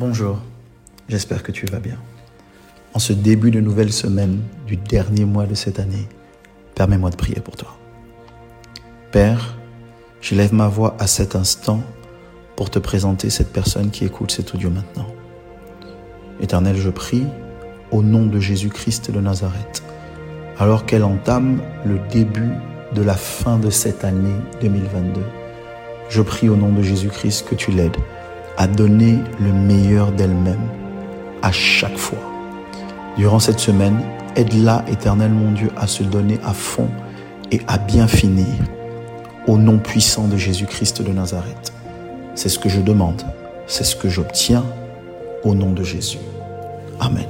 Bonjour, j'espère que tu vas bien. En ce début de nouvelle semaine du dernier mois de cette année, permets-moi de prier pour toi. Père, j'élève ma voix à cet instant pour te présenter cette personne qui écoute cet audio maintenant. Éternel, je prie au nom de Jésus-Christ de Nazareth, alors qu'elle entame le début de la fin de cette année 2022. Je prie au nom de Jésus-Christ que tu l'aides à donner le meilleur d'elle-même à chaque fois. Durant cette semaine, aide-la, éternel mon Dieu, à se donner à fond et à bien finir. Au nom puissant de Jésus-Christ de Nazareth. C'est ce que je demande, c'est ce que j'obtiens au nom de Jésus. Amen.